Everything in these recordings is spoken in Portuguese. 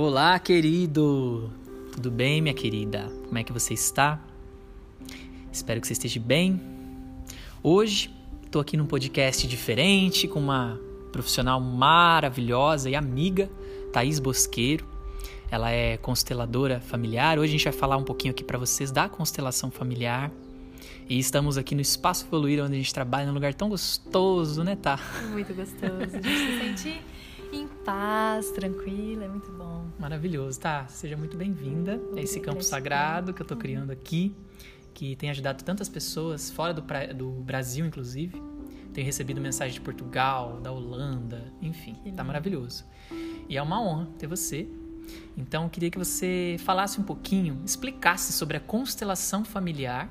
Olá, querido! Tudo bem, minha querida? Como é que você está? Espero que você esteja bem. Hoje estou aqui num podcast diferente com uma profissional maravilhosa e amiga, Thaís Bosqueiro. Ela é consteladora familiar. Hoje a gente vai falar um pouquinho aqui para vocês da constelação familiar. E estamos aqui no Espaço Evoluir, onde a gente trabalha num lugar tão gostoso, né, tá? Muito gostoso. A gente se sente em paz, tranquila, é muito bom. Maravilhoso, tá? Seja muito bem-vinda a esse campo sagrado que eu tô criando aqui, que tem ajudado tantas pessoas fora do, pra... do Brasil, inclusive. Tenho recebido mensagem de Portugal, da Holanda, enfim, tá maravilhoso. E é uma honra ter você. Então, eu queria que você falasse um pouquinho, explicasse sobre a constelação familiar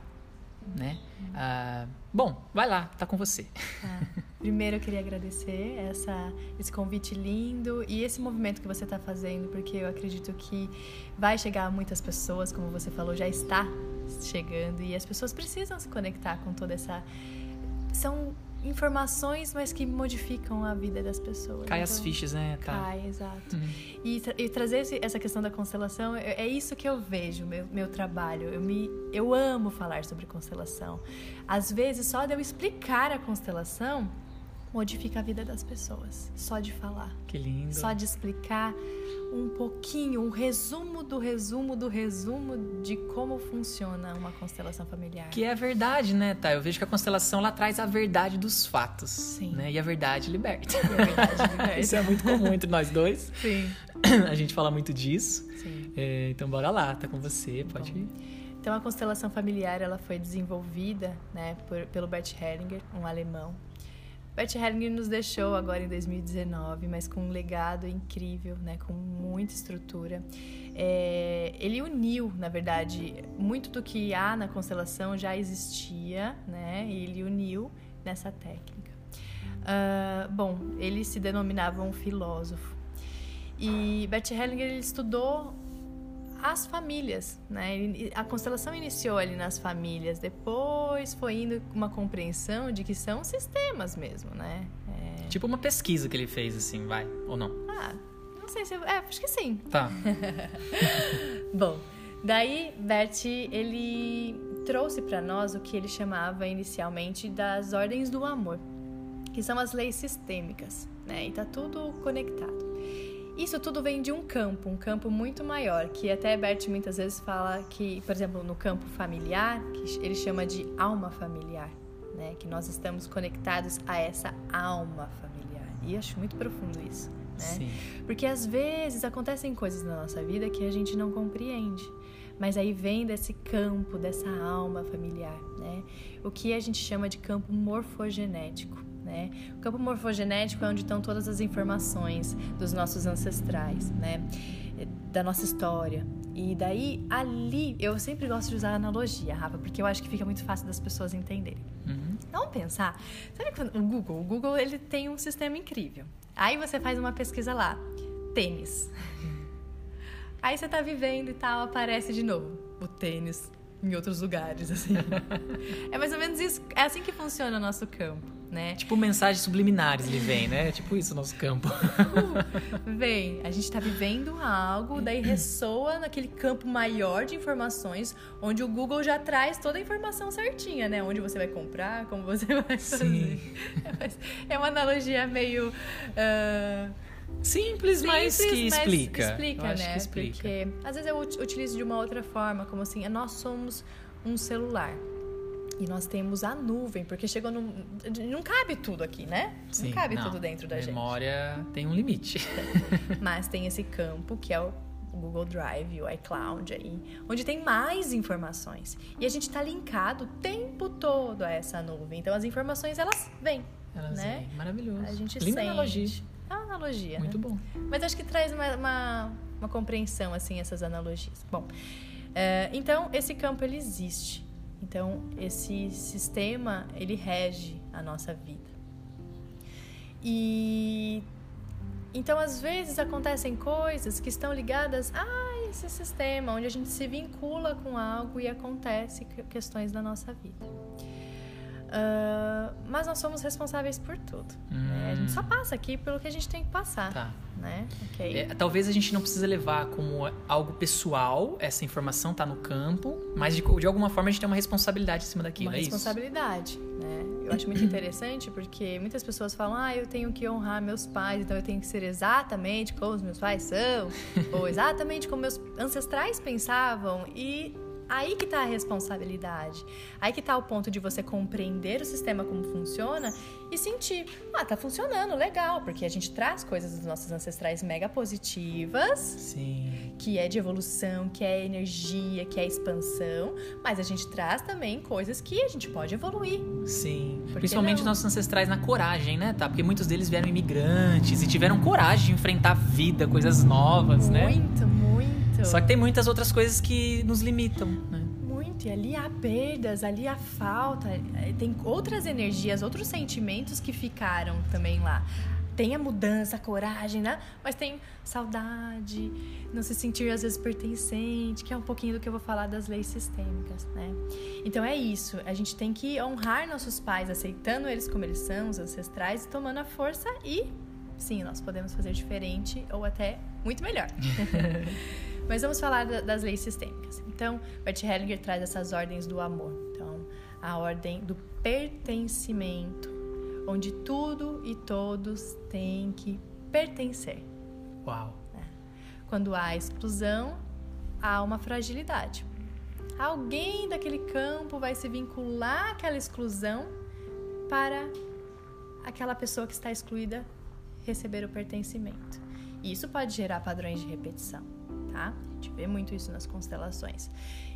né? Ah, bom, vai lá, tá com você. Ah, primeiro eu queria agradecer essa, esse convite lindo e esse movimento que você está fazendo, porque eu acredito que vai chegar a muitas pessoas, como você falou, já está chegando e as pessoas precisam se conectar com toda essa são informações, mas que modificam a vida das pessoas. Cai então, as fichas, né? Tá. Cai, exato. Uhum. E, tra e, trazer esse, essa questão da constelação, é, é, isso que eu vejo, meu, meu trabalho. Eu, me, eu amo falar sobre constelação. Às vezes, só de eu explicar a constelação, modifica a vida das pessoas. Só de falar. Que lindo. Só de explicar um pouquinho, um resumo do resumo do resumo de como funciona uma constelação familiar. Que é a verdade, né, tá? Eu vejo que a constelação lá traz a verdade dos fatos. Sim. Né? E a verdade liberta. E a verdade liberta. Isso é muito comum entre nós dois. Sim. A gente fala muito disso. Sim. É, então bora lá, tá com você, pode ir. Então a constelação familiar ela foi desenvolvida, né, por, pelo Bert Hellinger, um alemão, Bert Hellinger nos deixou agora em 2019, mas com um legado incrível, né, com muita estrutura. É, ele uniu, na verdade, muito do que há na constelação já existia, né, e ele uniu nessa técnica. Uh, bom, ele se denominava um filósofo. E Bert Hellinger ele estudou as famílias, né? A constelação iniciou ali nas famílias, depois foi indo uma compreensão de que são sistemas mesmo, né? É... Tipo uma pesquisa que ele fez, assim, vai, ou não? Ah, não sei se... É, acho que sim. Tá. Bom, daí Bert, ele trouxe para nós o que ele chamava inicialmente das ordens do amor, que são as leis sistêmicas, né? E tá tudo conectado. Isso tudo vem de um campo, um campo muito maior, que até Bert muitas vezes fala que, por exemplo, no campo familiar, que ele chama de alma familiar, né? Que nós estamos conectados a essa alma familiar. E acho muito profundo isso, né? Sim. Porque às vezes acontecem coisas na nossa vida que a gente não compreende. Mas aí vem desse campo, dessa alma familiar, né? O que a gente chama de campo morfogenético. Né? O campo morfogenético é onde estão todas as informações dos nossos ancestrais, né? da nossa história. E daí, ali, eu sempre gosto de usar analogia, Rafa, porque eu acho que fica muito fácil das pessoas entenderem. Uhum. Vamos pensar, sabe quando, o Google? O Google ele tem um sistema incrível. Aí você faz uma pesquisa lá, tênis. Aí você tá vivendo e tal, aparece de novo o tênis em outros lugares, assim. é mais ou menos isso, é assim que funciona o nosso campo, né? Tipo mensagens subliminares ele vem, né? Tipo isso o nosso campo. Uh, vem, a gente tá vivendo algo, daí ressoa naquele campo maior de informações, onde o Google já traz toda a informação certinha, né? Onde você vai comprar, como você vai fazer. Sim. É uma analogia meio... Uh, Simples, mas que mas explica. Explica, né? Explica. Porque às vezes eu utilizo de uma outra forma, como assim, nós somos um celular. E nós temos a nuvem, porque chegou no. Não cabe tudo aqui, né? Sim, não cabe não. tudo dentro da Memória gente. tem um limite. Mas tem esse campo que é o Google Drive, o iCloud aí, onde tem mais informações. E a gente está linkado o tempo todo a essa nuvem. Então as informações elas vêm. Elas né? vêm. Maravilhoso. A gente Linda sente. analogia. É uma analogia. Muito né? bom. Mas acho que traz uma, uma, uma compreensão, assim, essas analogias. Bom, é, então, esse campo, ele existe. Então, esse sistema, ele rege a nossa vida. E... Então, às vezes, acontecem coisas que estão ligadas a esse sistema, onde a gente se vincula com algo e acontece questões na nossa vida. Uh, mas nós somos responsáveis por tudo. Hum. Né? A gente só hum. passa aqui pelo que a gente tem que passar. Tá. Né? Okay. É, talvez a gente não precisa levar como algo pessoal essa informação tá no campo, mas de, de alguma forma a gente tem uma responsabilidade em cima daquilo. Uma é responsabilidade, isso? né? Eu acho muito interessante porque muitas pessoas falam: ah, eu tenho que honrar meus pais, então eu tenho que ser exatamente como os meus pais são, ou exatamente como meus ancestrais pensavam. E Aí que está a responsabilidade. Aí que está o ponto de você compreender o sistema como funciona e sentir, ah, tá funcionando, legal, porque a gente traz coisas dos nossos ancestrais mega positivas, Sim. que é de evolução, que é energia, que é expansão, mas a gente traz também coisas que a gente pode evoluir. Sim. Principalmente não? nossos ancestrais na coragem, né, tá? Porque muitos deles vieram imigrantes e tiveram coragem de enfrentar a vida, coisas novas, muito, né? Muito, muito. Só que tem muitas outras coisas que nos limitam, né? Muito, e ali há perdas, ali há falta, é, tem outras energias, outros sentimentos que ficaram também lá. Tem a mudança, a coragem, né? Mas tem saudade, não se sentir às vezes pertencente, que é um pouquinho do que eu vou falar das leis sistêmicas, né? Então é isso, a gente tem que honrar nossos pais, aceitando eles como eles são, os ancestrais, tomando a força e sim, nós podemos fazer diferente ou até muito melhor. Mas vamos falar das leis sistêmicas. Então, Bert Hellinger traz essas ordens do amor. Então, a ordem do pertencimento, onde tudo e todos têm que pertencer. Uau! É. Quando há exclusão, há uma fragilidade. Alguém daquele campo vai se vincular àquela exclusão para aquela pessoa que está excluída receber o pertencimento. E isso pode gerar padrões de repetição tá? A gente vê muito isso nas constelações.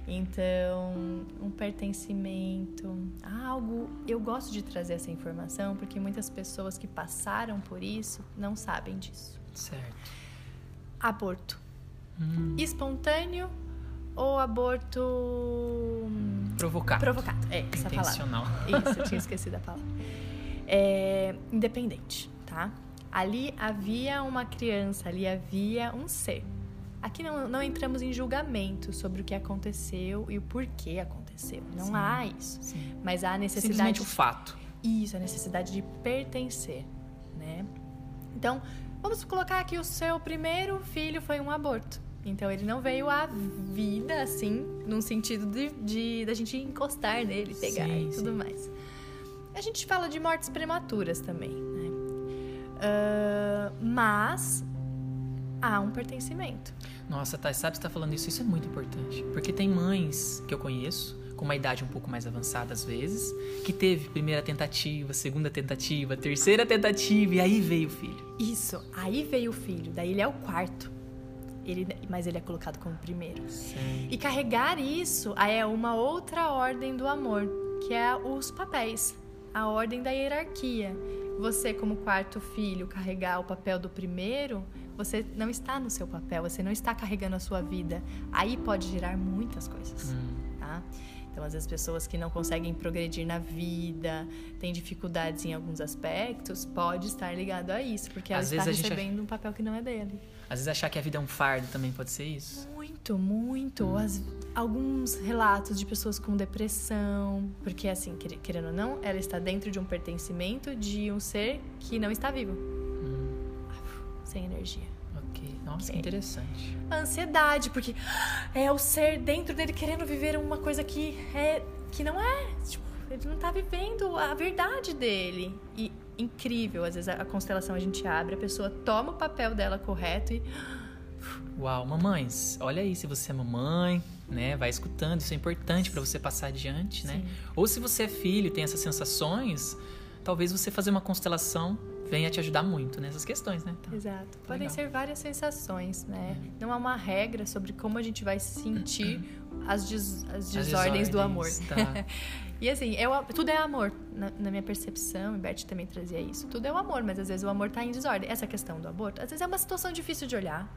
Então, um pertencimento, algo. Eu gosto de trazer essa informação porque muitas pessoas que passaram por isso não sabem disso. Certo. Aborto. Hum. Espontâneo ou aborto. Provocado. Provocado, é, essa Intencional. palavra. Isso, eu tinha esquecido a palavra. É, independente, tá? Ali havia uma criança, ali havia um ser Aqui não, não entramos em julgamento sobre o que aconteceu e o porquê aconteceu. Não sim, há isso. Sim. Mas há a necessidade. Simplesmente o fato. Isso, a necessidade de pertencer, né? Então, vamos colocar aqui o seu primeiro filho foi um aborto. Então ele não veio à vida assim, num sentido de, de da gente encostar nele, pegar sim, e tudo sim. mais. A gente fala de mortes prematuras também, né? Uh, mas há um pertencimento. Nossa, Thay, sabe você tá falando isso? Isso é muito importante. Porque tem mães que eu conheço, com uma idade um pouco mais avançada às vezes, que teve primeira tentativa, segunda tentativa, terceira tentativa, e aí veio o filho. Isso, aí veio o filho, daí ele é o quarto. Ele, mas ele é colocado como primeiro. Sim. E carregar isso é uma outra ordem do amor, que é os papéis, a ordem da hierarquia. Você, como quarto filho, carregar o papel do primeiro você não está no seu papel, você não está carregando a sua vida. Aí pode gerar muitas coisas, hum. tá? Então, às vezes, pessoas que não conseguem progredir na vida, têm dificuldades em alguns aspectos, pode estar ligado a isso, porque ela às está recebendo gente... um papel que não é dele. Às vezes, achar que a vida é um fardo também pode ser isso? Muito, muito. Hum. As, alguns relatos de pessoas com depressão, porque, assim, querendo ou não, ela está dentro de um pertencimento de um ser que não está vivo. Hum. Sem energia. Nossa, que interessante. A ansiedade, porque é o ser dentro dele querendo viver uma coisa que é que não é, tipo, ele não tá vivendo a verdade dele. E incrível, às vezes a constelação a gente abre, a pessoa toma o papel dela correto e Uau, mamães, olha aí, se você é mamãe, né, vai escutando, isso é importante para você passar adiante, né? Ou se você é filho e tem essas sensações, talvez você fazer uma constelação venha te ajudar muito nessas questões, né? Tá. Exato. Tá Podem legal. ser várias sensações, né? Uhum. Não há uma regra sobre como a gente vai sentir as, des, as, desordens, desordens do amor. Tá. e assim, eu, tudo é amor, na, na, minha percepção, e Beth também trazia isso. Tudo é o amor, mas às vezes o amor está em desordem. Essa questão do aborto, às vezes é uma situação difícil de olhar.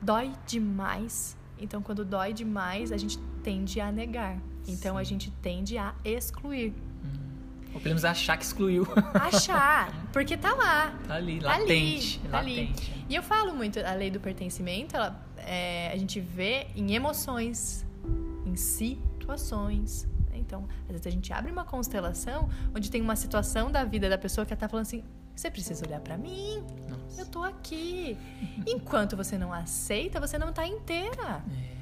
Dói demais. Então, quando dói demais, a gente tende a negar. Então, Sim. a gente tende a excluir. Ou pelo menos achar que excluiu. Achar, porque tá lá. Tá ali, latente. Tá ali, latente. Ali. E eu falo muito, a lei do pertencimento, ela, é, a gente vê em emoções, em situações, em Então, às vezes a gente abre uma constelação onde tem uma situação da vida da pessoa que ela tá falando assim: você precisa olhar para mim. Nossa. Eu tô aqui. Enquanto você não aceita, você não tá inteira. É.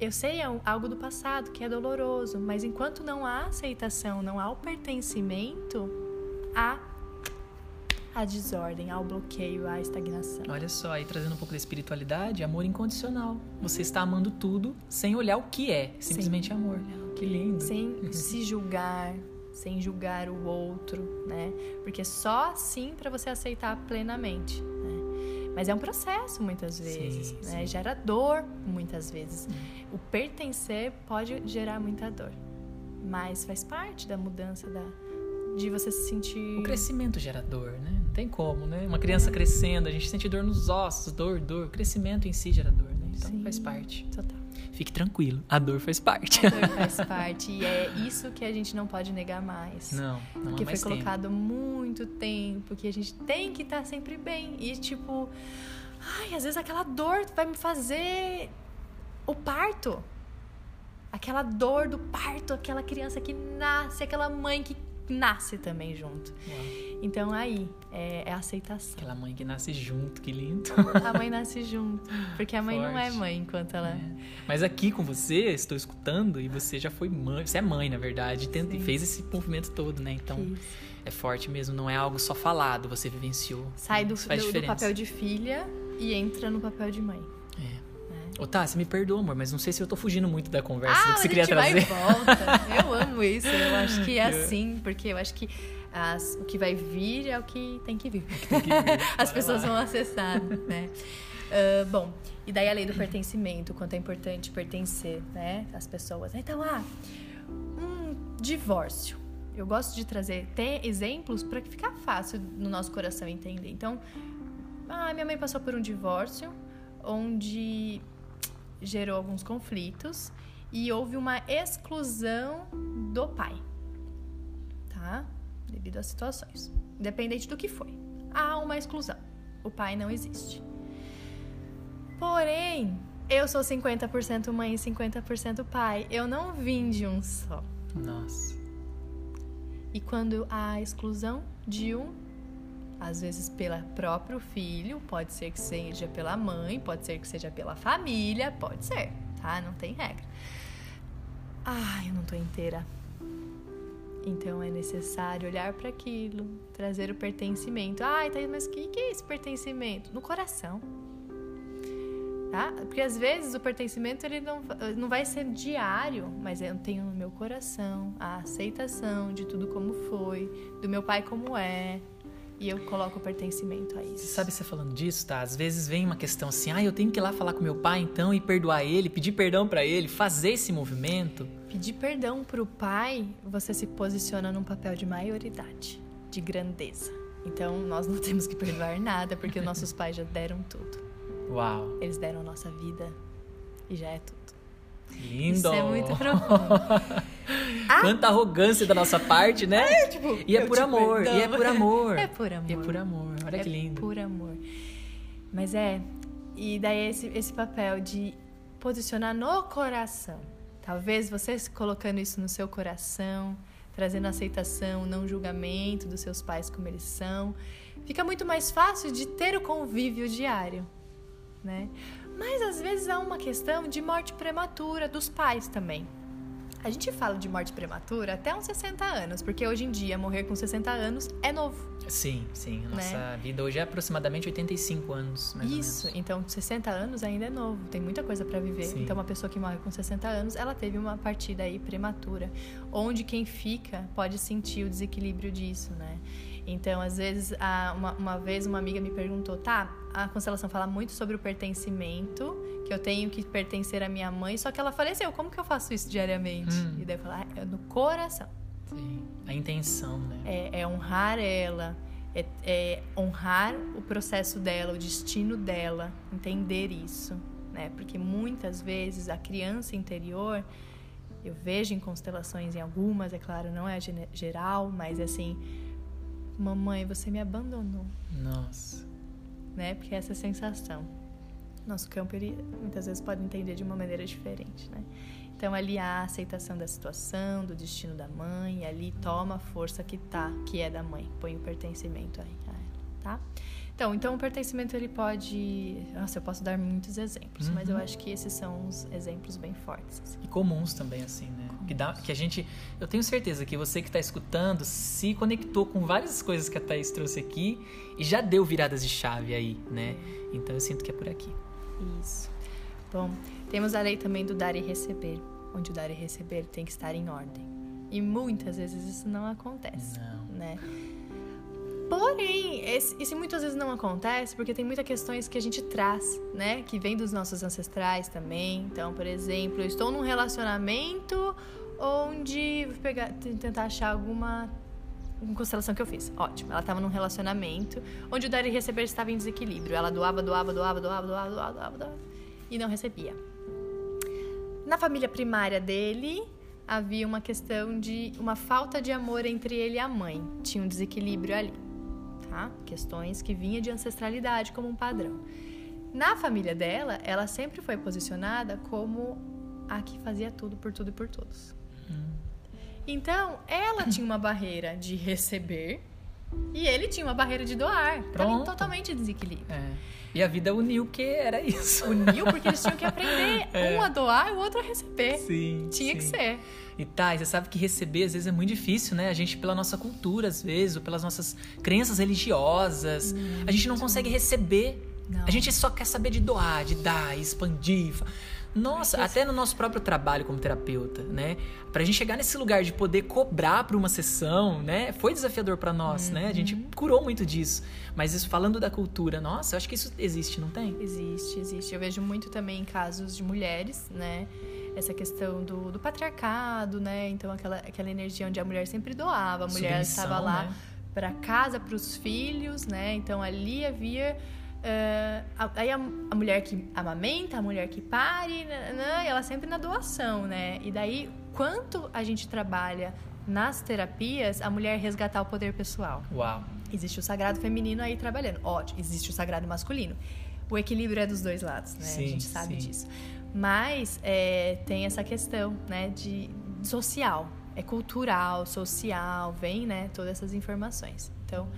Eu sei é algo do passado que é doloroso, mas enquanto não há aceitação, não há o pertencimento, há a desordem, ao bloqueio, à estagnação. Olha só, aí trazendo um pouco da espiritualidade, amor incondicional. Você está amando tudo sem olhar o que é, simplesmente sem amor. Que lindo. Sem se julgar, sem julgar o outro, né? Porque só assim para você aceitar plenamente? Mas é um processo muitas vezes, sim, né? Sim. Gera dor muitas vezes. O pertencer pode gerar muita dor, mas faz parte da mudança da de você se sentir. O crescimento gera dor, né? Não tem como, né? Uma criança crescendo, a gente sente dor nos ossos, dor, dor. O crescimento em si gera dor, né? Então Sim, faz parte. Total. Fique tranquilo, a dor faz parte. A dor faz parte. E é isso que a gente não pode negar mais. Não, não Porque foi colocado tempo. muito tempo que a gente tem que estar sempre bem. E tipo, ai, às vezes aquela dor vai me fazer o parto. Aquela dor do parto, aquela criança que nasce, aquela mãe que nasce também junto. Uau. Então aí é, é, aceitação. Aquela mãe que nasce junto, que lindo. A mãe nasce junto, porque a mãe Forte. não é mãe enquanto ela. É. Mas aqui com você, estou escutando e você já foi mãe, você é mãe na verdade, tenta, e fez esse movimento todo, né? Então Fiz. é forte mesmo, não é algo só falado, você vivenciou. Sai do, do, do papel de filha e entra no papel de mãe. Ô, tá, você me perdoa, amor, mas não sei se eu tô fugindo muito da conversa ah, que você queria trazer. Vai volta. eu amo isso. Eu acho que é assim, porque eu acho que as, o que vai vir é o que tem que vir. Tem que vir. As pessoas lá. vão acessar, né? Uh, bom, e daí a lei do pertencimento, quanto é importante pertencer, né? As pessoas. Então, ah, um divórcio. Eu gosto de trazer ter exemplos para que ficar fácil no nosso coração entender. Então, ah, minha mãe passou por um divórcio onde gerou alguns conflitos e houve uma exclusão do pai, tá? Devido às situações, independente do que foi. Há uma exclusão. O pai não existe. Porém, eu sou 50% mãe e 50% pai. Eu não vim de um só. Nossa. E quando há exclusão de um, às vezes pelo próprio filho, pode ser que seja pela mãe, pode ser que seja pela família, pode ser, tá? Não tem regra. Ai, eu não tô inteira. Então é necessário olhar para aquilo, trazer o pertencimento. Ai, Thaís, mas o que, que é esse pertencimento? No coração. Tá? Porque às vezes o pertencimento ele não, não vai ser diário, mas eu tenho no meu coração a aceitação de tudo como foi, do meu pai como é, e eu coloco o pertencimento a isso. Sabe você falando disso, tá? Às vezes vem uma questão assim, ah, eu tenho que ir lá falar com meu pai então e perdoar ele, pedir perdão para ele, fazer esse movimento. Pedir perdão pro pai, você se posiciona num papel de maioridade, de grandeza. Então nós não temos que perdoar nada porque nossos pais já deram tudo. Uau. Eles deram a nossa vida e já é tudo. Lindo! Isso é muito profundo. ah. Quanta arrogância da nossa parte, né? É, tipo, e é por amor, e é por amor. É por amor. E é por amor. Olha é que lindo. É por amor. Mas é, e daí esse, esse papel de posicionar no coração. Talvez você colocando isso no seu coração, trazendo aceitação, não julgamento dos seus pais como eles são, fica muito mais fácil de ter o convívio diário, né? Mas às vezes há uma questão de morte prematura dos pais também. A gente fala de morte prematura até uns 60 anos, porque hoje em dia morrer com 60 anos é novo. Sim, sim. A nossa né? vida hoje é aproximadamente 85 anos, mais Isso, então 60 anos ainda é novo, tem muita coisa para viver. Sim. Então uma pessoa que morre com 60 anos, ela teve uma partida aí prematura, onde quem fica pode sentir o desequilíbrio disso, né? Então, às vezes, uma, uma vez uma amiga me perguntou, tá, a constelação fala muito sobre o pertencimento, que eu tenho que pertencer à minha mãe, só que ela faleceu, como que eu faço isso diariamente? Hum. E daí eu falei, ah, é no coração. Sim, a intenção, né? É, é honrar ela, é, é, honrar o processo dela, o destino dela, entender isso, né? Porque muitas vezes a criança interior, eu vejo em constelações, em algumas, é claro, não é geral, mas assim, mamãe, você me abandonou. Nossa né? Porque é essa sensação. Nosso campo, ele muitas vezes pode entender de uma maneira diferente, né? Então ali há a aceitação da situação, do destino da mãe, ali toma a força que tá, que é da mãe, põe o pertencimento aí, tá? Então, então o pertencimento ele pode, nossa, eu posso dar muitos exemplos, uhum. mas eu uhum. acho que esses são os exemplos bem fortes. Assim. E comuns também assim, né? Que dá, que a gente, eu tenho certeza que você que está escutando se conectou com várias coisas que a Thaís trouxe aqui e já deu viradas de chave aí, né? Então eu sinto que é por aqui. Isso. Bom, temos a lei também do dar e receber, onde o dar e receber tem que estar em ordem. E muitas vezes isso não acontece, não. né? Porém, esse, isso muitas vezes não acontece porque tem muitas questões que a gente traz, né? Que vem dos nossos ancestrais também. Então, por exemplo, eu estou num relacionamento onde vou pegar, tentar achar alguma constelação que eu fiz. Ótimo. Ela estava num relacionamento onde o dar e receber estava em desequilíbrio. Ela doava, doava, doava, doava, doava, doava, doava, doava e não recebia. Na família primária dele, havia uma questão de uma falta de amor entre ele e a mãe. Tinha um desequilíbrio ali, tá? Questões que vinha de ancestralidade como um padrão. Na família dela, ela sempre foi posicionada como a que fazia tudo por tudo e por todos. Então, ela tinha uma barreira de receber e ele tinha uma barreira de doar. Pronto. totalmente desequilíbrio. É. E a vida uniu que era isso. Uniu porque eles tinham que aprender é. um a doar e o outro a receber. Sim. Tinha sim. que ser. E tá, e você sabe que receber às vezes é muito difícil, né? A gente, pela nossa cultura, às vezes, ou pelas nossas crenças religiosas, a gente não consegue receber. Não. A gente só quer saber de doar, de dar, expandir. Nossa, até no nosso próprio trabalho como terapeuta, né? Pra gente chegar nesse lugar de poder cobrar para uma sessão, né? Foi desafiador para nós, uhum. né? A gente uhum. curou muito disso. Mas isso falando da cultura, nossa, eu acho que isso existe, não tem? Existe, existe. Eu vejo muito também em casos de mulheres, né? Essa questão do, do patriarcado, né? Então aquela, aquela energia onde a mulher sempre doava, a mulher estava lá né? para casa, para os filhos, né? Então ali havia Uh, aí a, a, mulher que amamenta, a mulher que pare, né, ela sempre na doação, né? E daí, quanto a gente trabalha nas terapias, a mulher resgatar o poder pessoal. Uau. Existe o sagrado feminino aí trabalhando. Ótimo, existe o sagrado masculino. O equilíbrio é dos dois lados, né? Sim, a gente sabe sim. disso. Mas é, tem essa questão, né, de social. É cultural, social, vem, né, todas essas informações. Então,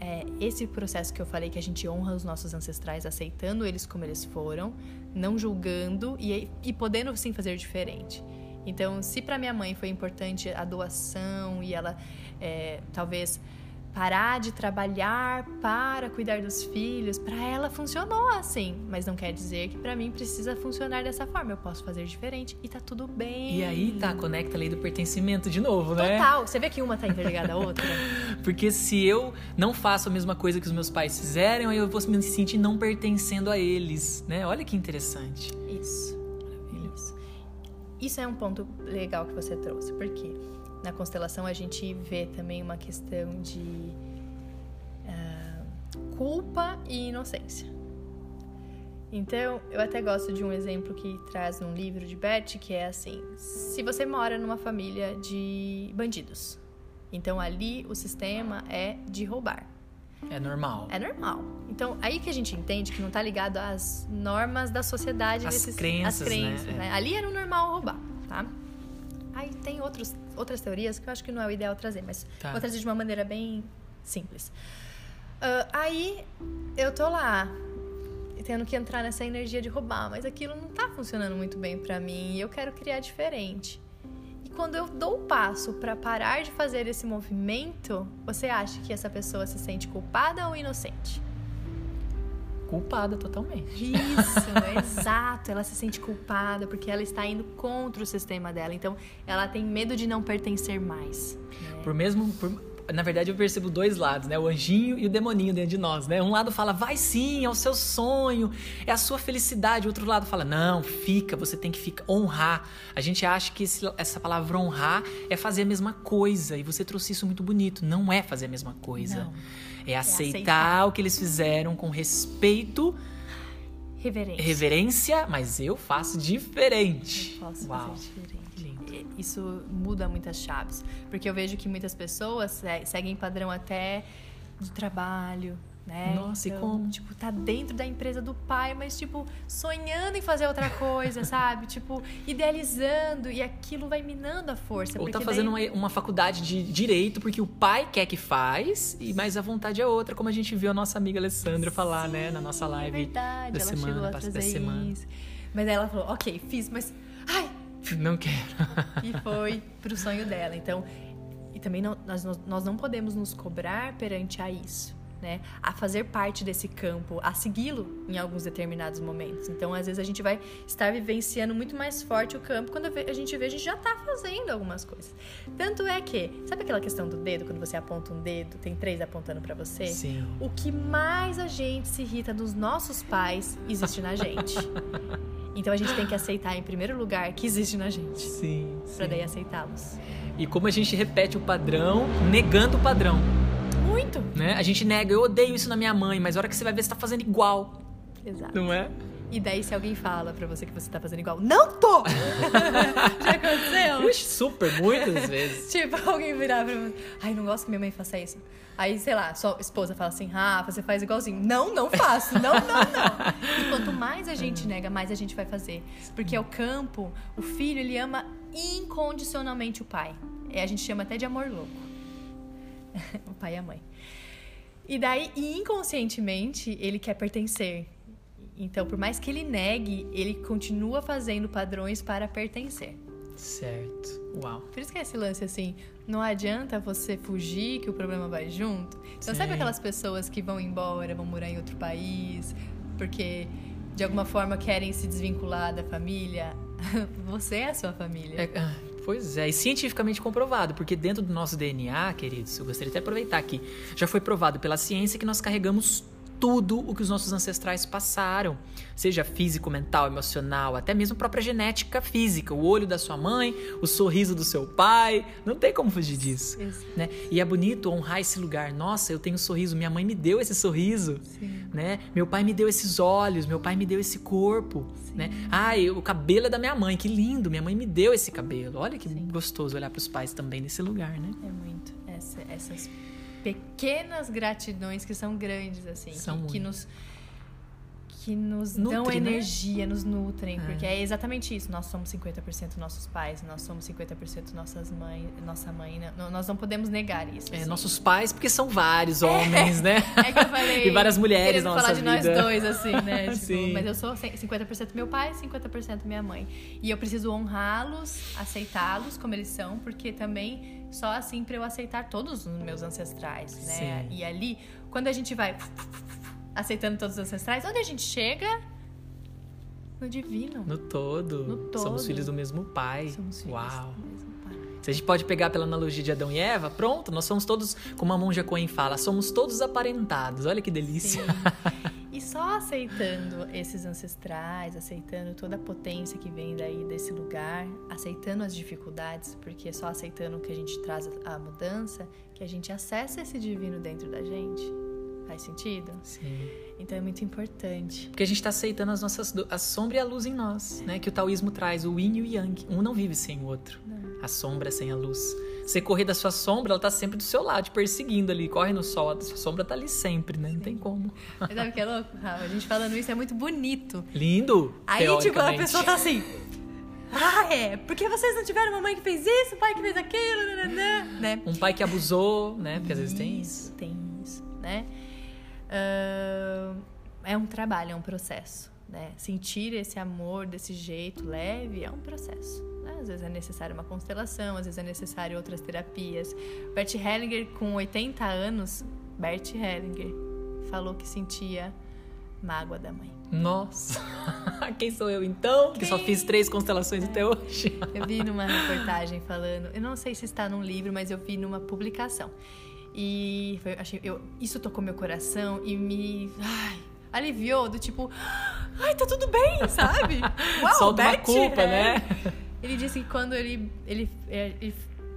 é, esse processo que eu falei que a gente honra os nossos ancestrais, aceitando eles como eles foram, não julgando e, e podendo sim fazer diferente. Então, se para minha mãe foi importante a doação e ela é, talvez parar de trabalhar para cuidar dos filhos, para ela funcionou assim, mas não quer dizer que para mim precisa funcionar dessa forma. Eu posso fazer diferente e tá tudo bem. E aí tá, conecta a lei do pertencimento de novo, né? Total. Você vê que uma tá interligada à outra? Porque se eu não faço a mesma coisa que os meus pais fizeram, eu vou me sentir não pertencendo a eles, né? Olha que interessante. Isso. Isso. Isso é um ponto legal que você trouxe, porque na constelação a gente vê também uma questão de uh, culpa e inocência. Então, eu até gosto de um exemplo que traz num livro de Bert, que é assim: se você mora numa família de bandidos, então ali o sistema é de roubar. É normal. É normal. Então, aí que a gente entende que não está ligado às normas da sociedade. As nesses, crenças, as crenças né? né? Ali era o normal roubar, tá? Aí tem outros, outras teorias que eu acho que não é o ideal trazer, mas tá. vou trazer de uma maneira bem simples. Uh, aí eu tô lá tendo que entrar nessa energia de roubar, mas aquilo não tá funcionando muito bem para mim e eu quero criar diferente. E quando eu dou o passo para parar de fazer esse movimento, você acha que essa pessoa se sente culpada ou inocente? Culpada totalmente. Isso, exato. Ela se sente culpada porque ela está indo contra o sistema dela. Então, ela tem medo de não pertencer mais. Né? Por mesmo. Por, na verdade, eu percebo dois lados, né? O anjinho e o demoninho dentro de nós, né? Um lado fala, vai sim, é o seu sonho, é a sua felicidade. O outro lado fala, não, fica, você tem que ficar, honrar. A gente acha que esse, essa palavra honrar é fazer a mesma coisa. E você trouxe isso muito bonito. Não é fazer a mesma coisa. Não. É aceitar, é aceitar o que eles fizeram com respeito. Reverência. Reverência, mas eu faço diferente. Eu posso Uau. fazer diferente. Isso muda muitas chaves. Porque eu vejo que muitas pessoas seguem padrão até de trabalho, né? Nossa, então, e como? Tipo, tá dentro da empresa do pai, mas, tipo, sonhando em fazer outra coisa, sabe? Tipo, idealizando e aquilo vai minando a força. Ou tá fazendo daí... uma, uma faculdade de direito porque o pai quer que faz, e mas a vontade é outra, como a gente viu a nossa amiga Alessandra falar, Sim, né, na nossa live É verdade, da ela semana, chegou a passa trazer da semana. isso. Mas aí ela falou, ok, fiz, mas... Ai! Não quero. E foi pro sonho dela. Então, e também não, nós, nós não podemos nos cobrar perante a isso. Né, a fazer parte desse campo, a segui-lo em alguns determinados momentos. Então, às vezes, a gente vai estar vivenciando muito mais forte o campo quando a gente vê, a gente já está fazendo algumas coisas. Tanto é que, sabe aquela questão do dedo, quando você aponta um dedo, tem três apontando para você? Sim. O que mais a gente se irrita dos nossos pais existe na gente. Então a gente tem que aceitar em primeiro lugar que existe na gente. Sim. Pra sim. daí aceitá-los. E como a gente repete o padrão, negando o padrão. Né? A gente nega, eu odeio isso na minha mãe, mas a hora que você vai ver, você tá fazendo igual. Exato. Não é? E daí, se alguém fala pra você que você tá fazendo igual, não tô! Já aconteceu? Ux, super, muitas vezes. tipo, alguém virar pra mim, ai, não gosto que minha mãe faça isso. Aí, sei lá, sua esposa fala assim, Rafa, você faz igualzinho. Não, não faço. Não, não, não. E quanto mais a gente nega, mais a gente vai fazer. Porque é o campo, o filho, ele ama incondicionalmente o pai. É, a gente chama até de amor louco. o pai e a mãe. E daí, inconscientemente, ele quer pertencer. Então, por mais que ele negue, ele continua fazendo padrões para pertencer. Certo. Uau. Por isso que é esse lance assim, não adianta você fugir que o problema vai junto. Então, sabe Sim. aquelas pessoas que vão embora, vão morar em outro país, porque de alguma forma querem se desvincular da família? Você é a sua família. É, ah, pois é, e cientificamente comprovado, porque dentro do nosso DNA, queridos, eu gostaria de aproveitar aqui, já foi provado pela ciência que nós carregamos tudo o que os nossos ancestrais passaram, seja físico, mental, emocional, até mesmo própria genética física, o olho da sua mãe, o sorriso do seu pai, não tem como fugir disso. Isso. Né? E é bonito honrar esse lugar. Nossa, eu tenho um sorriso, minha mãe me deu esse sorriso, Sim. né? Meu pai me deu esses olhos, meu pai me deu esse corpo, né? Ai, o cabelo é da minha mãe, que lindo, minha mãe me deu esse cabelo. Olha que Sim. gostoso olhar para os pais também nesse lugar, né? É muito. Essa- essas pequenas gratidões que são grandes, assim. São que, que nos que nos dão Nutre, né? energia, nos nutrem, É. porque é exatamente isso. Nós somos 50% nossos pais, nós somos 50% nossas mães, nossa mãe. né? Não- Nós não podemos negar isso. É, assim. nossos pais, porque são vários homens, né? É que eu falei. E várias mulheres na falar nossa de vida. nós dois, assim, né? Tipo, Sim. Mas eu sou 50% meu pai, 50% minha mãe. E eu preciso honrá-los, aceitá-los como eles são, porque também só assim pra eu aceitar todos os meus ancestrais, né? Sim. E ali, quando a gente vai aceitando todos os ancestrais, onde a gente chega? No divino. No todo. No todo. Somos filhos do mesmo pai. Somos filhos Uau. do mesmo pai. Se a gente pode pegar pela analogia de Adão e Eva, pronto, nós somos todos, como a monja Coen fala, somos todos aparentados. Olha que delícia. Sim. E só aceitando esses ancestrais, aceitando toda a potência que vem daí desse lugar, aceitando as dificuldades, porque é só aceitando que a gente traz a mudança, que a gente acessa esse divino dentro da gente. Faz sentido? Sim. Então é muito importante. Porque a gente está aceitando as nossas do- a sombra e a luz em nós, né? Que o taoísmo traz, o yin e o yang. Um não vive sem o outro. A sombra sem a luz. Você correr da sua sombra, ela tá sempre do seu lado, te perseguindo ali. Corre no sol, a sua sombra tá ali sempre, né? Não tem como. Mas sabe o que é louco, Rafa? A gente falando isso é muito bonito. Lindo! Aí, tipo, a pessoa tá assim. Ah, é? Porque vocês não tiveram uma mãe que fez isso, um pai que fez aquilo, nananã", né? Um pai que abusou, né? Porque às vezes tem isso. Tem isso, né? Ahn, é um trabalho, é um processo, né? Sentir esse amor desse jeito leve é um processo. né? Às vezes é necessário uma constelação, às vezes é necessário outras terapias. Bert Hellinger, com 80 anos, Bert Hellinger falou que sentia mágoa da mãe. Nossa! Quem sou eu então? Que só Quem? fiz três constelações até hoje. Eu vi numa reportagem falando, eu não sei se está num livro, mas eu vi numa publicação. E foi- achei, eu, isso tocou meu coração e me ai, aliviou do tipo, ai, tá tudo bem, sabe? Uau, Solta uma Bert, culpa, é. né? Ele disse que quando ele, ele, é, ele-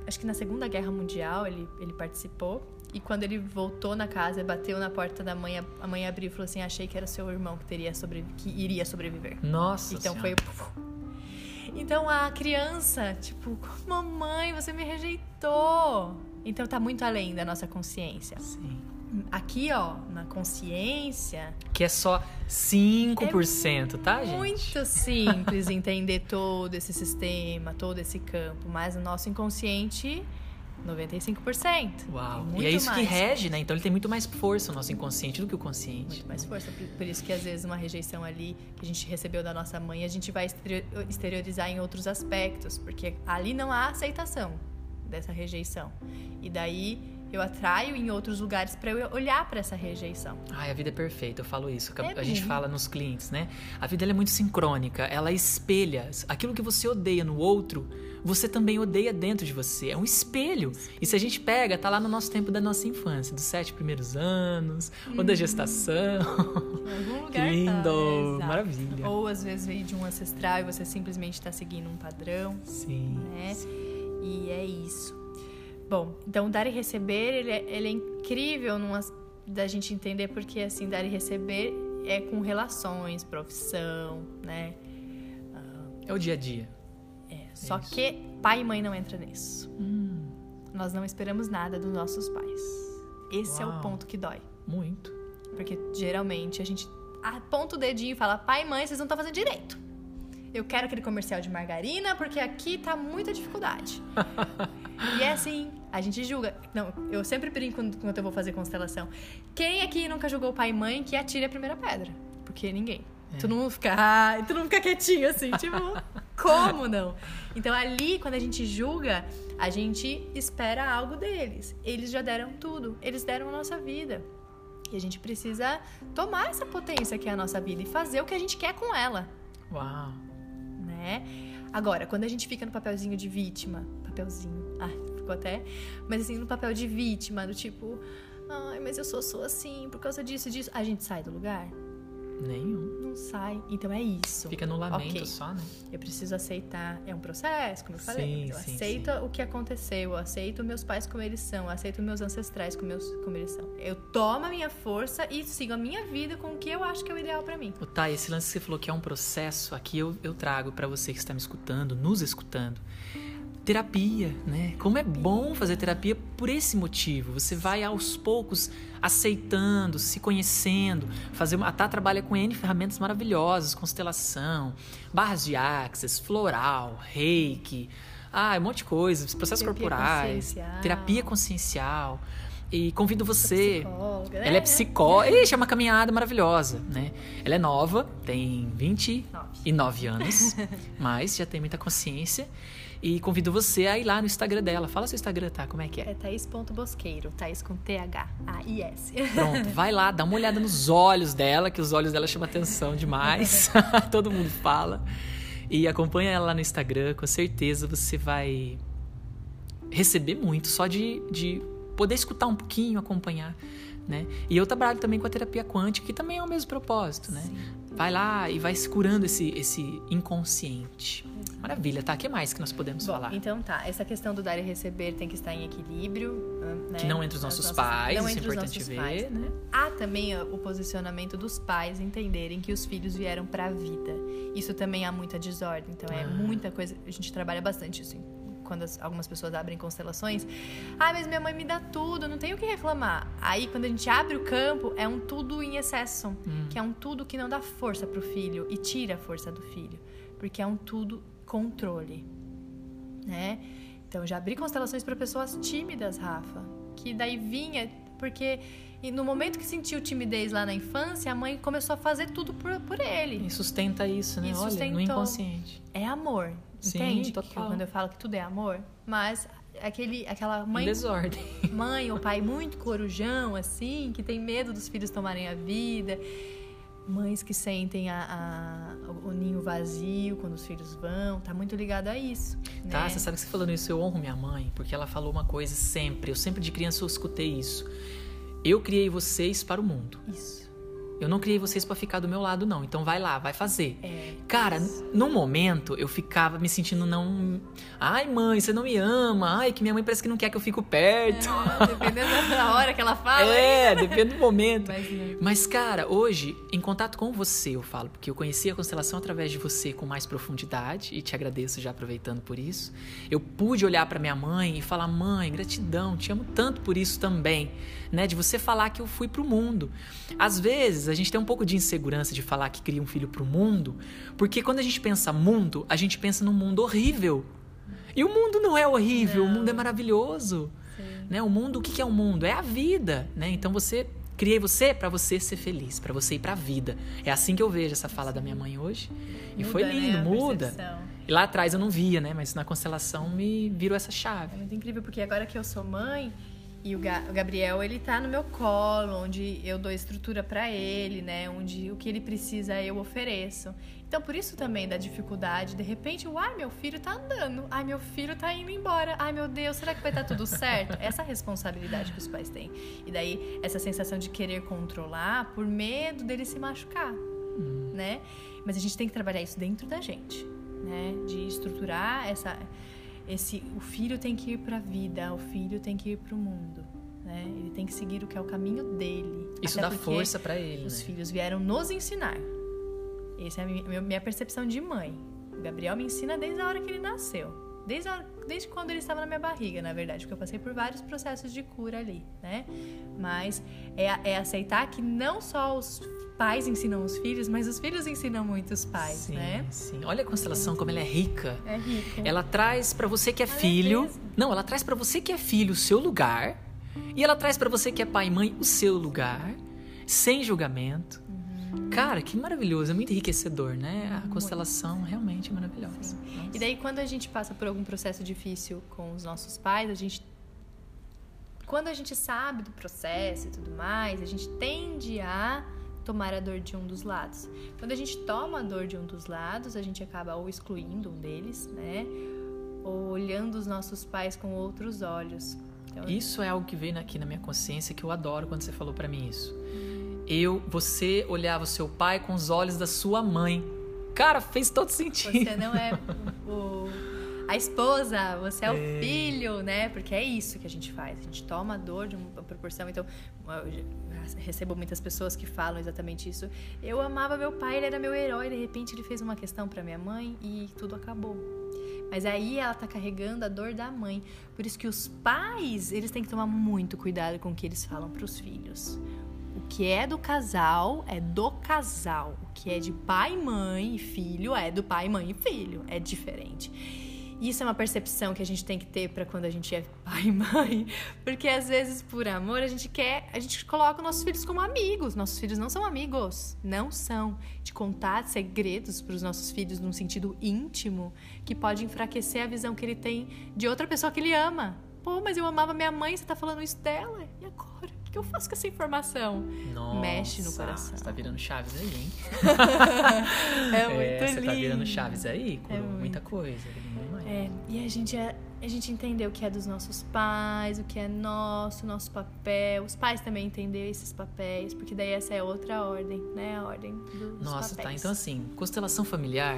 acho que na Segunda Guerra Mundial ele, ele participou e quando ele voltou na casa bateu na porta da mãe, a- mãe abriu e falou assim, achei que era seu irmão que teria sobrevi que iria sobreviver. Nossa Então Senhora. foi. Então a criança, tipo, mamãe, você me rejeitou. Então tá muito além da nossa consciência. Sim. Aqui, ó, na consciência. Que é só 5%, é tá, gente? Muito simples entender todo esse sistema, todo esse campo. Mas o nosso inconsciente 95%. Uau. E é isso mais. que rege, né? Então ele tem muito mais força o nosso inconsciente do que o consciente. Muito mais força. Por isso que às vezes uma rejeição ali que a gente recebeu da nossa mãe, a gente vai exteriorizar em outros aspectos, porque ali não há aceitação dessa rejeição. E daí eu atraio em outros lugares para eu olhar para essa rejeição. Ai, a vida é perfeita, eu falo isso. É a gente fala nos clientes, né? A vida é muito sincrônica, ela espelha aquilo que você odeia no outro, você também odeia dentro de você. É um espelho. E se a gente pega, tá lá no nosso tempo da nossa infância, dos sete primeiros anos, hum. ou da gestação. Em algum lugar. que lindo, tá, maravilha. Ou às vezes veio de um ancestral e você simplesmente está seguindo um padrão. Sim. Né? Sim. E é isso. Bom, então dar e receber, ele é, ele é incrível numa, da gente entender porque, assim, dar e receber é com relações, profissão, né? é o dia a dia. É, é só isso. que pai e mãe não entram nisso. Hum. Nós não esperamos nada dos nossos pais. Esse Uau. é o ponto que dói. Muito. Porque geralmente a gente aponta o dedinho e fala: pai e mãe, vocês não estão fazendo direito. Eu quero aquele comercial de margarina porque aqui tá muita dificuldade. e é assim, a gente julga. Não, eu sempre brinco quando eu vou fazer constelação. Quem aqui nunca julgou pai e mãe que atire a primeira pedra? Porque ninguém. É. Tu não fica, ah, tu não fica quietinho assim, tipo, como não? Então ali, quando a gente julga, a gente espera algo deles. Eles já deram tudo, eles deram a nossa vida. E a gente precisa tomar essa potência que é a nossa vida e fazer o que a gente quer com ela. Uau! né? Agora, quando a gente fica no papelzinho de vítima, papelzinho, ficou até, mas assim, no papel de vítima, do tipo, ai, mas eu sou, sou assim, por causa disso, disso, a gente sai do lugar. Nenhum. Não sai. Então é isso. Fica no lamento okay. só, né? Eu preciso aceitar. É um processo, como eu falei. Sim, eu sim, aceito sim. o que aconteceu. Eu aceito meus pais como eles são. Eu aceito meus ancestrais como, meus, como eles são. Eu tomo a minha força e sigo a minha vida com o que eu acho que é o ideal para mim. O Thay, esse lance que você falou que é um processo, aqui eu, eu trago para você que está me escutando, nos escutando terapia, né? Como é bom fazer terapia por esse motivo. Você vai aos poucos aceitando, se conhecendo, fazer uma, a Tá trabalha com N ferramentas maravilhosas, constelação, barras de axis, floral, reiki, ah, um monte de coisas, processos terapia corporais, consciencial. terapia consciencial. E convido você. Né? Ela é psicóloga. Ixi, é uma caminhada maravilhosa, né? Ela é nova, tem 29 anos, mas já tem muita consciência. E convido você a ir lá no Instagram dela. Fala seu Instagram, tá? Como é que é? É Thaís.bosqueiro. Thaís com T-H-A-I-S. Pronto, vai lá, dá uma olhada nos olhos dela, que os olhos dela chamam atenção demais. Todo mundo fala. E acompanha ela lá no Instagram. Com certeza você vai receber muito só de, de poder escutar um pouquinho, acompanhar. Né? E eu trabalho também com a terapia quântica, que também é o mesmo propósito, né? Sim. Vai lá e vai se curando esse, esse inconsciente. Maravilha, tá? O que mais que nós podemos Bom, falar? Então tá, essa questão do dar e receber tem que estar em equilíbrio. Né? Que não entre os nossos, pais, não isso é importante ver, pais. né? Há também o posicionamento dos pais entenderem que os filhos vieram para a vida. Isso também há muita desordem, então é ah. muita coisa. A gente trabalha bastante isso quando as, algumas pessoas abrem constelações. Ah, mas minha mãe me dá tudo, não tenho o que reclamar. Aí, quando a gente abre o campo, é um tudo em excesso, hum. que é um tudo que não dá força pro filho e tira a força do filho, porque é um tudo controle, né? Então já abri constelações para pessoas tímidas, Rafa, que daí vinha porque no momento que sentiu timidez lá na infância, a mãe começou a fazer tudo por, por ele. E sustenta isso, né? E Olha, sustentou. no inconsciente. É amor, Sim, entende? Total. quando eu falo que tudo é amor, mas aquele, aquela mãe. Em desordem. Mãe ou pai muito corujão, assim, que tem medo dos filhos tomarem a vida mães que sentem a, a, o ninho vazio quando os filhos vão, tá muito ligado a isso. Tá, né? você sabe que você falando isso, eu honro minha mãe, porque ela falou uma coisa sempre, eu sempre de criança eu escutei isso. Eu criei vocês para o mundo. Isso. Eu não criei vocês para ficar do meu lado, não. Então vai lá, vai fazer. É. Cara, no momento eu ficava me sentindo não. Ai, mãe, você não me ama. Ai, que minha mãe parece que não quer que eu fico perto. É, dependendo da hora que ela fala. É, depende do momento. Mas, né? Mas, cara, hoje, em contato com você, eu falo, porque eu conheci a constelação através de você com mais profundidade e te agradeço já aproveitando por isso. Eu pude olhar para minha mãe e falar: "Mãe, gratidão, te amo tanto por isso também", né, de você falar que eu fui pro mundo. Às vezes, a gente tem um pouco de insegurança de falar que cria um filho pro mundo, porque quando a gente pensa mundo, a gente pensa num mundo horrível. E o mundo não é horrível, Não. o mundo é maravilhoso. Sim. Né? O mundo, o que é o mundo? É a vida, né? Então você criei você para você ser feliz, para você ir para a vida. É assim que eu vejo essa fala da minha mãe hoje. E Muda, foi lindo, né, muda. percepção. E lá atrás eu não via, né? Mas na constelação me virou essa chave. É muito incrível, porque agora que eu sou mãe e o, Ga- o Gabriel, ele tá no meu colo, onde eu dou estrutura pra ele, né? Onde o que ele precisa eu ofereço. Então, por isso também da dificuldade, de repente, ai, meu filho tá andando, ai, meu filho tá indo embora, ai, meu Deus, será que vai estar tudo certo? Essa responsabilidade que os pais têm. E daí, essa sensação de querer controlar por medo dele se machucar, né? Mas a gente tem que trabalhar isso dentro da gente, né? De estruturar essa esse o filho tem que ir para a vida, o filho tem que ir para o mundo, né? Ele tem que seguir o que é o caminho dele. Isso Até dá força para ele, Os né? filhos vieram nos ensinar. Essa é a minha percepção de mãe. O Gabriel me ensina desde a hora que ele nasceu. Desde, a desde quando ele estava na minha barriga, na verdade, porque eu passei por vários processos de cura ali, né? Mas é, é aceitar que não só os pais ensinam os filhos, mas os filhos ensinam muito os pais, sim, né? sim. Olha a constelação como ela é rica. É rico. Ela traz para você que é Ela é filho. Não, ela traz para você que é filho o seu lugar. E ela traz para você que é pai e mãe o seu lugar, sem julgamento. Cara, que maravilhoso, é muito enriquecedor, né? A constelação realmente é maravilhosa. E daí, quando a gente passa por algum processo difícil com os nossos pais, a gente. Quando a gente sabe do processo e tudo mais, a gente tende a tomar a dor de um dos lados. Quando a gente toma a dor de um dos lados, a gente acaba ou excluindo um deles, né? Ou olhando os nossos pais com outros olhos. Então, Isso é algo que veio aqui na minha consciência que eu adoro quando você falou pra mim isso. Eu, você olhava o seu pai com os olhos da sua mãe. Cara, fez todo sentido. Você não é o, a esposa, você é, o filho, né? Porque é isso que a gente faz. A gente toma a dor de uma proporção. Então, recebo muitas pessoas que falam exatamente isso. Eu amava meu pai, ele era meu herói. De repente, ele fez uma questão pra minha mãe e tudo acabou. Mas aí ela tá carregando a dor da mãe. Por isso que os pais, eles têm que tomar muito cuidado com o que eles falam pros filhos. Que é do casal é do casal. O que é de pai, mãe e filho é do pai, mãe e filho. É diferente. Isso é uma percepção que a gente tem que ter para quando a gente é pai e mãe, porque às vezes por amor a gente quer, a gente coloca os nossos filhos como amigos. Nossos filhos não são amigos, não são. De contar segredos para os nossos filhos num sentido íntimo, que pode enfraquecer a visão que ele tem de outra pessoa que ele ama. Pô, mas eu amava minha mãe, você tá falando isso dela? E agora? O que eu faço com essa informação? Nossa, Mexe no coração. Você tá virando chaves aí, hein? É muito você lindo. tá virando chaves aí, curou É muito. muita coisa. Mamãe. É, e a gente, a, a gente entender o que é dos nossos pais, o que é nosso, nosso papel. Os pais também entender esses papéis, porque daí essa é outra ordem, né? A ordem do- dos Nossa, tá. papéis. Então, assim, constelação familiar,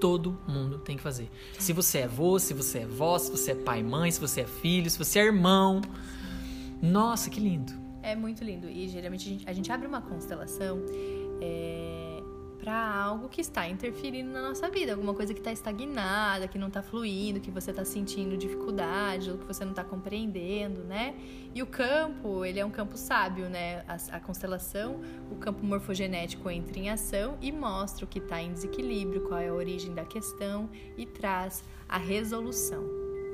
todo mundo tem que fazer. Se você é avô, se você é vó, se você é pai mãe, se você é filho, se você é irmão. Nossa, que lindo. É muito lindo. E geralmente a gente, a gente abre uma constelação é, para algo que está interferindo na nossa vida, alguma coisa que está estagnada, que não está fluindo, que você está sentindo dificuldade, ou que você não está compreendendo, né? E o campo, ele é um campo sábio, né? A, a constelação, o campo morfogenético entra em ação e mostra o que está em desequilíbrio, qual é a origem da questão e traz a resolução.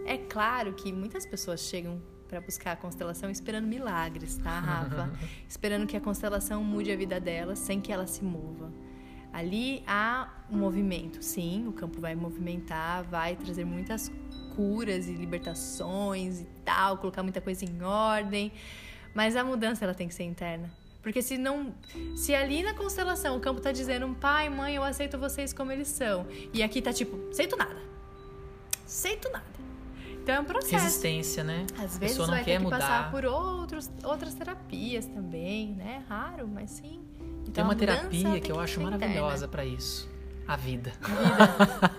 É claro que muitas pessoas chegam para buscar a constelação esperando milagres, tá, Rafa? esperando que a constelação mude a vida delas sem que ela se mova. Ali há um movimento, sim, o campo vai movimentar, vai trazer muitas curas e libertações e tal, colocar muita coisa em ordem, mas a mudança ela tem que ser interna. Porque se não, se ali na constelação o campo tá dizendo, pai, mãe, eu aceito vocês como eles são, e aqui tá tipo, aceito nada. Aceito nada. Então é um processo. Resistência, né? Às A vezes você não vai ter que mudar. passar por outros, outras terapias também, né? Raro, mas sim. Então, Tem uma terapia tem que eu acho maravilhosa para isso. A vida.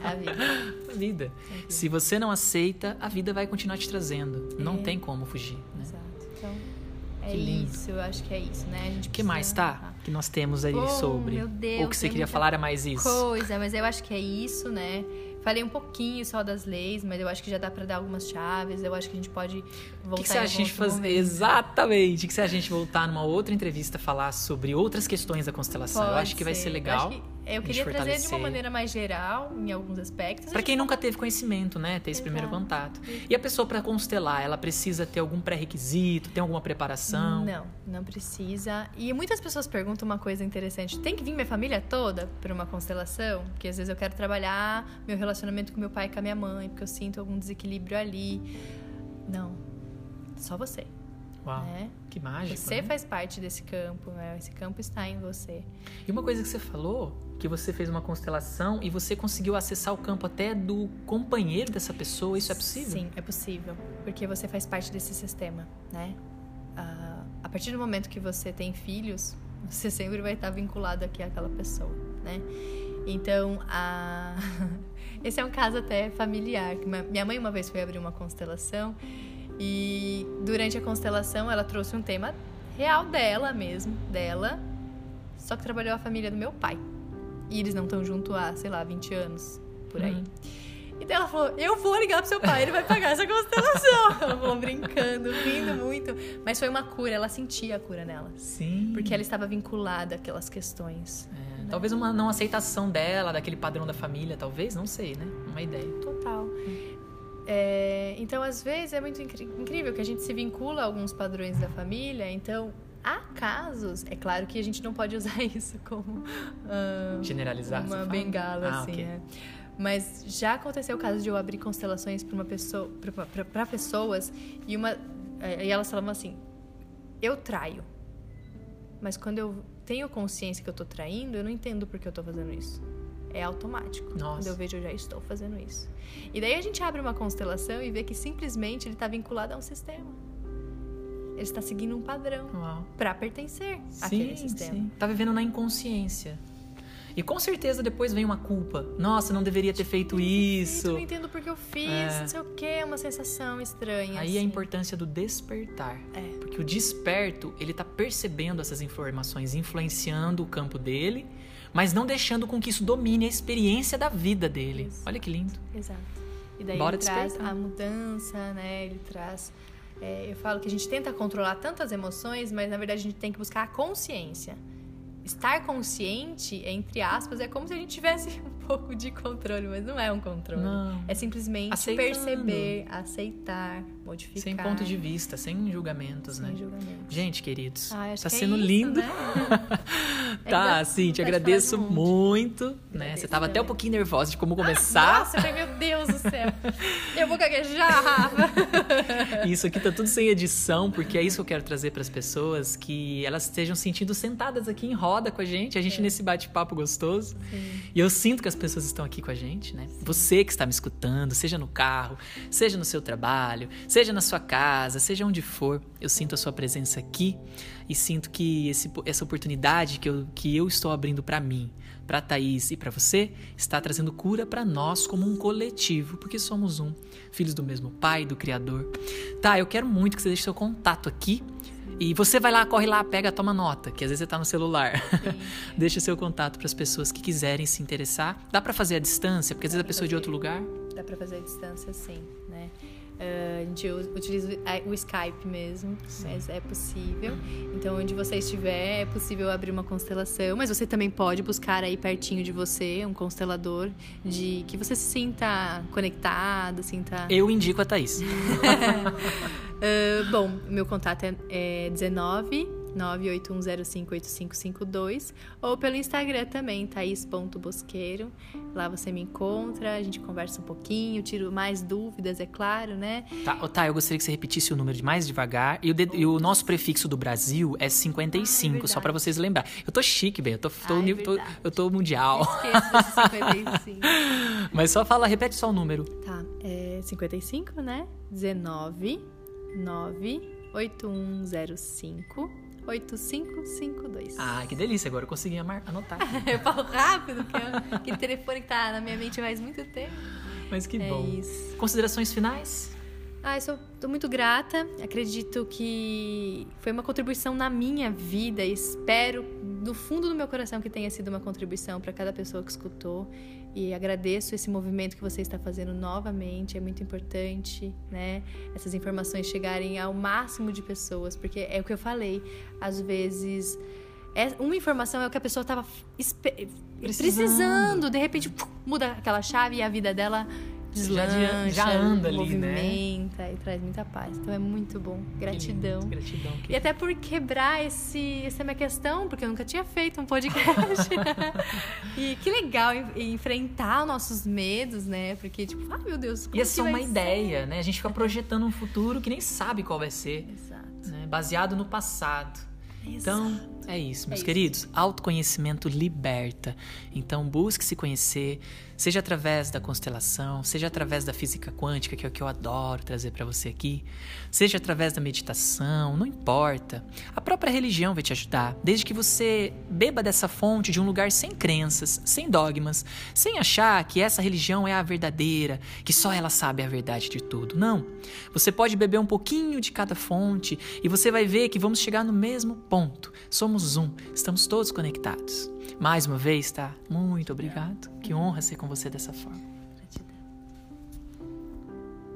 A vida. A vida. Se você não aceita, a vida vai continuar te trazendo. Não É. tem como fugir, né? Exato. Então, é Que lindo. isso. Eu acho que é isso, né? A gente O que mais, tá? Que nós temos aí Oh, sobre. meu Deus, Ou que você queria falar é mais isso. coisa, mas eu acho que é isso, né? Falei um pouquinho só das leis, mas eu acho que já dá pra dar algumas chaves. Eu acho que a gente pode voltar que, que a gente fazer? momento. Exatamente. Que acha a gente voltar numa outra entrevista falar sobre outras questões da constelação? eu Pode acho que vai ser Eu legal. Que- Eu, queria trazer de uma maneira mais geral, em alguns aspectos. Pra quem nunca teve conhecimento, né? Ter esse primeiro Exato. contato. E a pessoa pra constelar, ela precisa ter algum pré-requisito, tem alguma preparação? Não, não precisa. E muitas pessoas perguntam uma coisa interessante: tem que vir minha família toda para uma constelação? Porque às vezes eu quero trabalhar meu relacionamento com meu pai e com a minha mãe, porque eu sinto algum desequilíbrio ali. Não, só você. Uau, Né? que mágico. Você né? faz parte desse campo, né? esse campo está em você. E uma coisa que você falou, que você fez uma constelação e você conseguiu acessar o campo até do companheiro dessa pessoa, isso é possível? Sim, é possível, porque você faz parte desse sistema, né? Ah, a partir do momento que você tem filhos, você sempre vai estar vinculado aqui àquela pessoa, né? Então, a... esse é um caso até familiar. Minha mãe uma vez foi abrir uma constelação e durante a constelação ela trouxe um tema real dela mesmo, dela, só que trabalhou a família do meu pai. E eles não estão junto há, sei lá, 20 anos, por aí. Uhum. E daí ela falou: Eu vou ligar pro seu pai, ele vai pagar essa constelação. ela falou brincando, rindo muito. Mas foi uma cura, ela sentia a cura nela. Sim. Porque ela estava vinculada àquelas questões. É, talvez uma não aceitação dela, daquele padrão da família, talvez, não sei, né? Uma ideia. Total. É, então, às vezes, é muito incrível que a gente se vincula a alguns padrões da família. Então, há casos, é claro que a gente não pode usar isso como ah, Generalizar. uma bengala, Ah, assim, ok. né? Mas já aconteceu o caso de eu abrir constelações para uma pessoa, para pessoas e uma eh, e elas falavam assim: eu traio, mas quando eu tenho consciência que eu tô traindo, eu não entendo por que eu tô fazendo isso. É automático. Nossa. Quando eu vejo, eu já estou fazendo isso. E daí a gente abre uma constelação e vê que simplesmente ele está vinculado a um sistema. Ele está seguindo um padrão para pertencer àquele Sim, sistema. sim. Tá vivendo na inconsciência. E com certeza depois vem uma culpa. Nossa, não deveria ter feito Eu isso. não entendo porque eu fiz, É. não sei o que, é uma sensação estranha. Aí a assim. importância do despertar. É. Porque o desperto, ele tá percebendo essas informações, influenciando o campo dele, mas não deixando com que isso domine a experiência da vida dele. Isso. Olha que lindo. Exato. E daí Bora ele traz despertar. a mudança, né? Ele traz. é, eu falo que a gente tenta controlar tantas emoções, mas na verdade a gente tem que buscar a consciência. Estar consciente, entre aspas, é como se a gente tivesse um pouco de controle, mas não é um controle. Não. É simplesmente Aceitando. perceber, aceitar, modificar. Sem ponto de vista, sem julgamentos, sem né? julgamento. Gente, queridos, Ah, acho tá é sendo isso, lindo. né? É tá, dá assim, te agradeço monte. muito, né? Você tava até um também. pouquinho nervosa de como começar. Nossa, meu Deus do céu. Eu vou gaguejar, Rafa. Isso aqui tá tudo sem edição, porque é isso que eu quero trazer para as pessoas, que elas estejam sentindo sentadas aqui em roda com a gente, a gente nesse bate-papo gostoso. E eu sinto que as pessoas estão aqui com a gente, né? Você que está me escutando, seja no carro, seja no seu trabalho, seja na sua casa, seja onde for, eu sinto a sua presença aqui e sinto que esse, essa oportunidade que eu, que eu estou abrindo para mim, para Thaís e para você, está trazendo cura para nós como um coletivo, porque somos um, filhos do mesmo Pai, do Criador. Tá, eu quero muito que você deixe seu contato aqui. E você vai lá, corre lá, pega, toma nota, que às vezes você tá no celular. Deixa seu contato para as pessoas que quiserem se interessar. Dá para fazer à distância, porque às vezes a pessoa é de fazer. outro lugar. Dá pra fazer a distância, sim, né? Ah, a gente utiliza o- Skype mesmo, mas é possível. Então, onde você estiver, é possível abrir uma constelação, mas você também pode buscar aí pertinho de você um constelador de que você se sinta conectado, sinta. Eu indico a Thaís. Ah, bom, meu contato é, é 19 981058552 ou pelo Instagram também, thaís.bosqueiro. Lá você me encontra, a gente conversa um pouquinho, tiro mais dúvidas, é claro, né? Tá, tá, eu gostaria que você repetisse o número de mais devagar. E o, de- e o nosso prefixo do Brasil é 55, Ah, é só para vocês lembrar. Eu tô chique, bem, eu tô, tô, Ah, é tô- eu tô mundial. Esqueço desse 55. Mas só fala, repete só o número. Tá, é 55, né? 19 98105 8552. Ah, que delícia, agora eu consegui anotar. eu falo rápido, porque é aquele telefone que tá na minha mente faz muito tempo. Mas que É bom. isso. Considerações finais? Ah, eu sou, tô muito grata. Acredito que foi uma contribuição na minha vida. Espero do fundo do meu coração que tenha sido uma contribuição para cada pessoa que escutou. E agradeço esse movimento que você está fazendo novamente. É muito importante, né? Essas informações chegarem ao máximo de pessoas, porque é o que eu falei. Às vezes, é, uma informação é o que a pessoa estava precisando. De repente, pum, muda aquela chave e a vida dela deslancha, já anda ali, né? movimenta e traz muita paz. Então é muito bom. Gratidão. Que lindo, Gratidão. que E até por quebrar esse, essa minha questão, porque eu nunca tinha feito um podcast. e que legal en- enfrentar os nossos medos, né? Porque, tipo, ah, meu Deus, como E é só uma ser? ideia, né? A gente fica projetando um futuro que nem sabe qual vai ser, Exato. né? Baseado no passado. Então, é isso, meus isso. queridos. Autoconhecimento liberta. Então, busque se conhecer, seja através da constelação, seja através da física quântica, que é o que eu adoro trazer para você aqui, seja através da meditação, não importa. A própria religião vai te ajudar, desde que você beba dessa fonte de um lugar sem crenças, sem dogmas, sem achar que essa religião é a verdadeira, que só ela sabe a verdade de tudo. Não. Você pode beber um pouquinho de cada fonte e você vai ver que vamos chegar no mesmo ponto. Somos um, estamos todos conectados. Mais uma vez, tá? Muito obrigado. Que honra ser com você dessa forma.